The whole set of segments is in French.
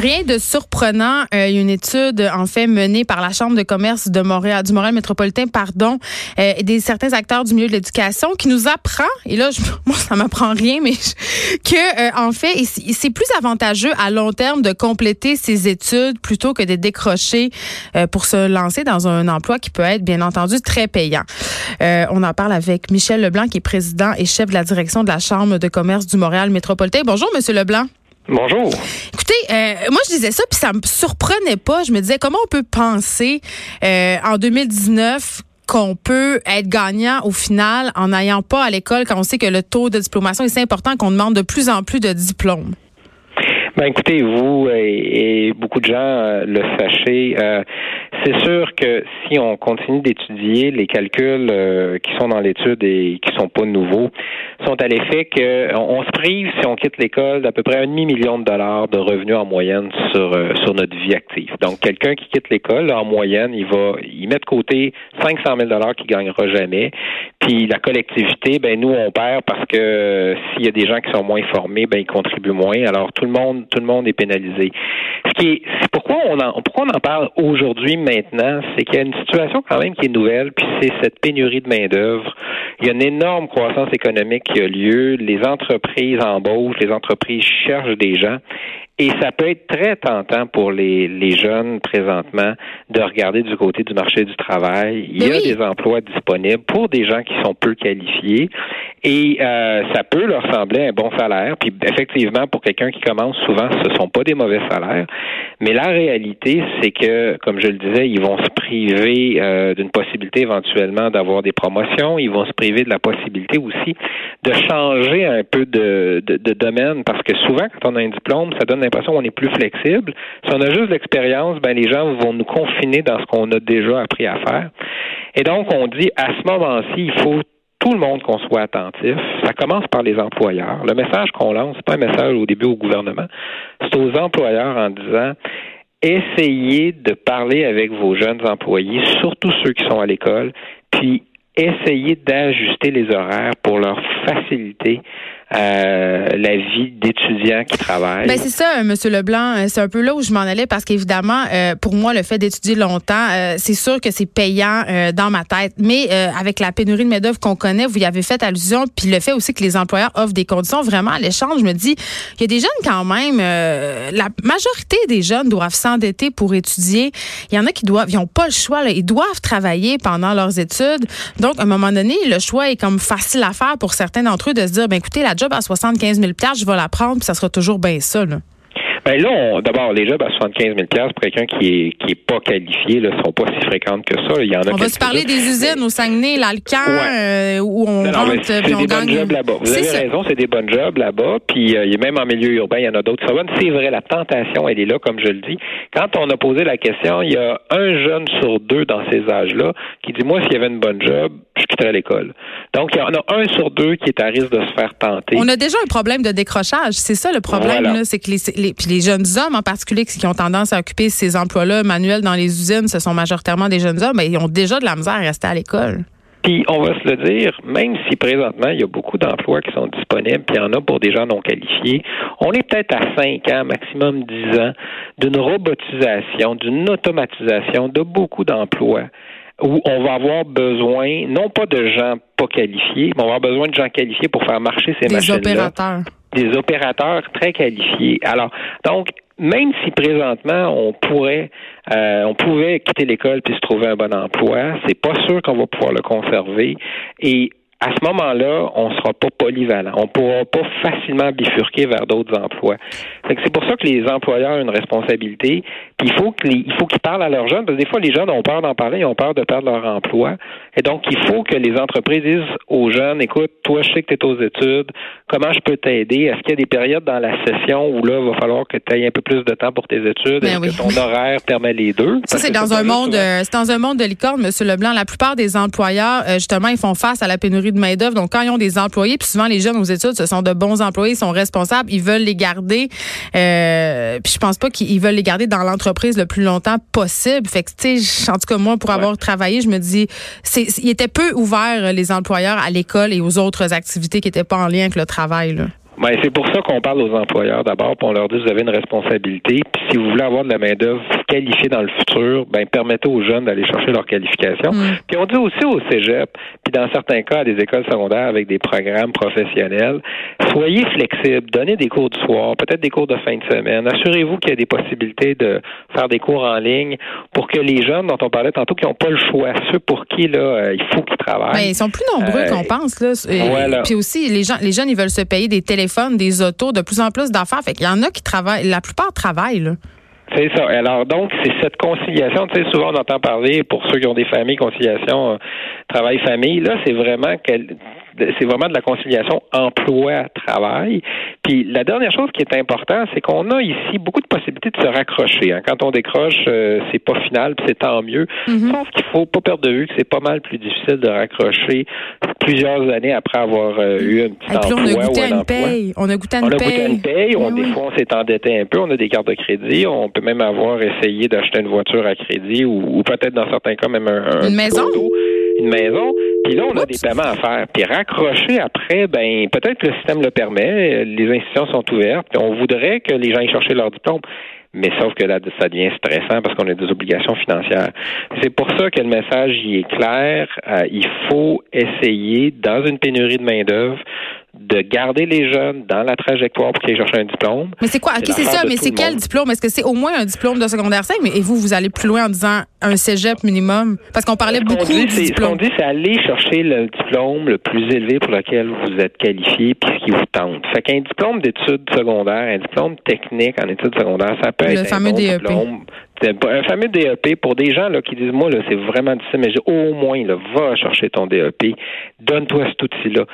Rien de surprenant. Euh, une étude, en fait, menée par la Chambre de commerce de Montréal, du Montréal métropolitain, pardon, euh, et des certains acteurs du milieu de l'éducation qui nous apprend, et là, je, moi, ça m'apprend rien, mais que, euh, en fait, c'est plus avantageux à long terme de compléter ses études plutôt que de décrocher pour se lancer dans un emploi qui peut être, bien entendu, très payant. on en parle avec Michel Leblanc, qui est président et chef de la direction de la Chambre de commerce du Montréal métropolitain. Bonjour, Monsieur Leblanc. Bonjour. Euh, moi je disais ça puis ça me surprenait pas. Je me disais comment on peut penser euh, en 2019 qu'on peut être gagnant au final en n'ayant pas à l'école quand on sait que le taux de diplomation est si important qu'on demande de plus en plus de diplômes? Ben écoutez, vous et, beaucoup de gens euh, le sachez, c'est sûr que si on continue d'étudier les calculs euh, qui sont dans l'étude et qui sont pas nouveaux, sont à l'effet qu'on se prive si on quitte l'école d'à peu près un demi million de dollars de revenus en moyenne sur euh, sur notre vie active. Donc quelqu'un qui quitte l'école en moyenne, il va il met de côté 500 000 dollars qu'il gagnera jamais. Puis la collectivité, ben nous on perd parce que euh, s'il y a des gens qui sont moins formés, ben ils contribuent moins. Alors tout le monde tout le monde est pénalisé. Est, pourquoi on en pourquoi on en parle aujourd'hui maintenant, c'est qu'il y a une situation quand même qui est nouvelle, puis c'est cette pénurie de main-d'œuvre. Il y a une énorme croissance économique qui a lieu. Les entreprises embauchent, les entreprises cherchent des gens. Et ça peut être très tentant pour les, les jeunes présentement de regarder du côté du marché du travail. Il y a des emplois disponibles pour des gens qui sont peu qualifiés et euh, ça peut leur sembler un bon salaire. Puis effectivement, pour quelqu'un qui commence, souvent, ce sont pas des mauvais salaires. Mais la réalité, c'est que, comme je le disais, ils vont se priver euh, d'une possibilité éventuellement d'avoir des promotions. Ils vont se priver de la possibilité aussi de changer un peu de, de, de domaine parce que souvent, quand on a un diplôme, ça donne l'impression qu'on est plus flexible. Si on a juste l'expérience, ben les gens vont nous confiner dans ce qu'on a déjà appris à faire. Et donc, on dit à ce moment-ci, il faut tout le monde qu'on soit attentif. Ça commence par les employeurs. Le message qu'on lance, c'est pas un message au début au gouvernement, c'est aux employeurs en disant essayez de parler avec vos jeunes employés, surtout ceux qui sont à l'école, puis essayez d'ajuster les horaires pour leur faciliter euh, la vie d'étudiants qui travaillent. Ben c'est ça, Monsieur Leblanc. Euh, c'est un peu là où je m'en allais parce qu'évidemment, euh, pour moi, le fait d'étudier longtemps, c'est sûr que c'est payant dans ma tête. Mais avec la pénurie de main d'œuvre qu'on connaît, vous y avez fait allusion, puis le fait aussi que les employeurs offrent des conditions vraiment à l'échange, je me dis, il y a des jeunes quand même. la majorité des jeunes doivent s'endetter pour étudier. Il y en a qui doivent, ils n'ont pas le choix. Là, ils doivent travailler pendant leurs études. Donc, à un moment donné, le choix est comme facile à faire pour certains d'entre eux de se dire, ben écoutez, la job à 75 000 je vais la prendre, puis ça sera toujours bien ça. Là. Ben là, d'abord, les jobs à 75 000 pour quelqu'un qui est qui est pas qualifié, ne sont pas si fréquentes que ça. Il y en a on va se parler des usines au Saguenay, l'Alcan, euh, où on rentre puis on des Bonnes jobs là-bas. Vous avez raison, c'est des bonnes jobs là-bas. Puis euh, même en milieu urbain, il y en a d'autres. C'est vrai, la tentation, elle est là, comme je le dis. Quand on a posé la question, il y a un jeune sur deux dans ces âges-là qui dit moi, s'il y avait une bonne job, je quitterais l'école. Donc, il y en a un sur deux qui est à risque de se faire tenter. On a déjà un problème de décrochage. C'est ça le problème, c'est que les, les jeunes hommes en particulier qui ont tendance à occuper ces emplois-là manuels dans les usines, ce sont majoritairement des jeunes hommes, mais ils ont déjà de la misère à rester à l'école. Puis on va se le dire, même si présentement il y a beaucoup d'emplois qui sont disponibles, puis il y en a pour des gens non qualifiés, on est peut-être à 5 ans, maximum 10 ans, d'une robotisation, d'une automatisation de beaucoup d'emplois où on va avoir besoin, non pas de gens pas qualifiés, mais on va avoir besoin de gens qualifiés pour faire marcher ces machines-là. Des opérateurs. Des opérateurs très qualifiés. Alors, donc, même si présentement on pourrait, euh, on pouvait quitter l'école puis se trouver un bon emploi, c'est pas sûr qu'on va pouvoir le conserver. Et à ce moment-là, on sera pas polyvalent. On pourra pas facilement bifurquer vers d'autres emplois. C'est pour ça que les employeurs ont une responsabilité. Puis il faut qu'il faut qu'ils parlent à leurs jeunes. Parce que des fois, les jeunes ont peur d'en parler, ils ont peur de perdre leur emploi. Et donc, il faut que les entreprises disent aux jeunes, écoute, toi, je sais que tu es aux études, comment je peux t'aider? Est-ce qu'il y a des périodes dans la session où là, il va falloir que tu aies un peu plus de temps pour tes études? Ben Est-ce que ton horaire permet les deux? Ça, c'est dans un monde, euh, c'est dans un monde de licorne, M. Leblanc. La plupart des employeurs, euh, justement, ils font face à la pénurie de main-d'œuvre. Donc, quand ils ont des employés, puis souvent les jeunes aux études, ce sont de bons employés, ils sont responsables, ils veulent les garder. Euh, puis je pense pas qu'ils veulent les garder dans l'entreprise le plus longtemps possible. Fait que, tu sais, en tout cas, moi, pour avoir travaillé, je me dis, c'est, il était peu ouvert, les employeurs, à l'école et aux autres activités qui n'étaient pas en lien avec le travail. Là. Ben, c'est pour ça qu'on parle aux employeurs d'abord, puis on leur dit vous avez une responsabilité. Puis si vous voulez avoir de la main-d'œuvre qualifiée dans le futur, ben permettez aux jeunes d'aller chercher leur qualification. Mm. Puis on dit aussi au Cégep, puis dans certains cas à des écoles secondaires avec des programmes professionnels, soyez flexibles, donnez des cours du soir, peut-être des cours de fin de semaine. Assurez-vous qu'il y a des possibilités de faire des cours en ligne pour que les jeunes dont on parlait tantôt qui n'ont pas le choix, ceux pour qui là euh, il faut qu'ils travaillent. Ben, ils sont plus nombreux qu'on euh, pense là. Et, Puis aussi les gens, les jeunes ils veulent se payer des téléphones des autos, de plus en plus d'affaires. Fait qu'il y en a qui travaillent, la plupart travaillent. C'est ça. Alors donc, c'est cette conciliation, tu sais, souvent on entend parler, pour ceux qui ont des familles, conciliation, euh, travail-famille, là, c'est vraiment c'est vraiment de la conciliation emploi-travail. Puis la dernière chose qui est importante, c'est qu'on a ici beaucoup de possibilités de se raccrocher. Hein. Quand on décroche, euh, c'est pas final, puis c'est tant mieux. Mm-hmm. Sauf qu'il faut pas perdre de vue que c'est pas mal plus difficile de raccrocher plusieurs années après avoir euh, eu un petit emploi on a goûté à une paye. On a goûté à une paye. On a goûté à une paye. On, Des fois, on s'est endetté un peu. On a des cartes de crédit. On peut même avoir essayé d'acheter une voiture à crédit ou, peut-être dans certains cas même un, une maison? une maison. Puis là, on a des paiements à faire. Puis raccrocher après, ben peut-être que le système le permet, les institutions sont ouvertes, puis on voudrait que les gens aillent chercher leur diplôme. Mais sauf que là, ça devient stressant parce qu'on a des obligations financières. C'est pour ça que le message y est clair. Euh, il faut essayer, dans une pénurie de main-d'œuvre, de garder les jeunes dans la trajectoire pour qu'ils cherchent un diplôme. Mais c'est quoi? OK, c'est ça, mais c'est quel diplôme? Est-ce que c'est au moins un diplôme de secondaire 5? Mais, et vous, vous allez plus loin en disant un cégep minimum? Parce qu'on parlait beaucoup dit, du diplôme. Ce qu'on dit, c'est aller chercher le diplôme le plus élevé pour lequel vous êtes qualifié puis ce qui vous tente. Fait qu'un diplôme d'études secondaires, un diplôme technique en études secondaires, ça peut être un bon DEP. diplôme un fameux DEP pour des gens là, qui disent moi là c'est vraiment difficile mais au moins là va chercher ton DEP donne-toi cet outil-là.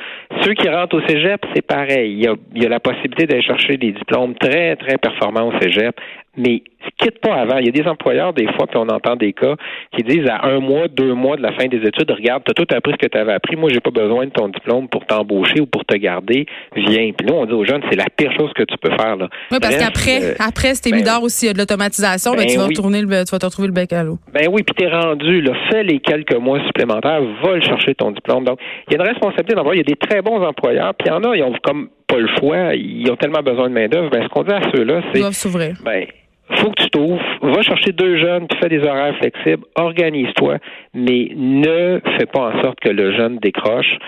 Ceux qui rentrent au cégep c'est pareil. Il y a, il y a la possibilité d'aller chercher des diplômes très très performants au cégep mais quitte pas avant. Il y a des employeurs, des fois, puis on entend des cas qui disent à un mois, deux mois de la fin des études, regarde, tu as tout appris ce que tu avais appris. Moi, j'ai pas besoin de ton diplôme pour t'embaucher ou pour te garder. Viens. Puis nous, on dit aux jeunes, c'est la pire chose que tu peux faire. Là. Oui, parce qu'après, euh, après, c'était ben, aussi, il y a de l'automatisation, ben, ben, tu vas retourner le, tu vas te retrouver le bec à l'eau. Ben oui, puis t'es rendu, là, fais les quelques mois supplémentaires, va le chercher ton diplôme. Donc, il y a une responsabilité d'employeur. Il y a des très bons employeurs, puis il y en a, ils ont comme pas le choix, ils ont tellement besoin de main-d'œuvre. Ben, ce qu'on dit à ceux-là, c'est. Ils doivent s'ouvrir. Ben, faut que tu t'ouvres, va chercher deux jeunes, puis fais des horaires flexibles, organise-toi, mais ne fais pas en sorte que le jeune décroche.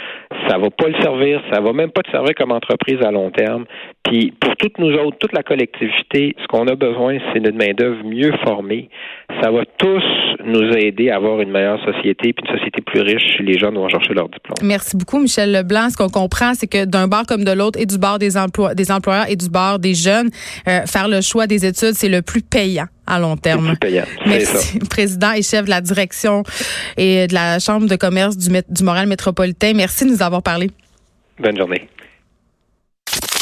Ça va pas le servir, ça va même pas te servir comme entreprise à long terme. Puis pour toutes nous autres, toute la collectivité, ce qu'on a besoin, c'est d'une main-d'œuvre mieux formée. Ça va tous nous aider à avoir une meilleure société, puis une société plus riche si les jeunes vont chercher leur diplôme. Merci beaucoup, Michel Leblanc. Ce qu'on comprend, c'est que d'un bar comme de l'autre, et du bar des, emplois, des employeurs et du bar des jeunes, euh, faire le choix des études, c'est le plus payant à long terme. Plus payant. Merci, président et chef de la direction et de la Chambre de commerce du, du Montréal métropolitain. Merci de nous avoir parlé. Bonne journée.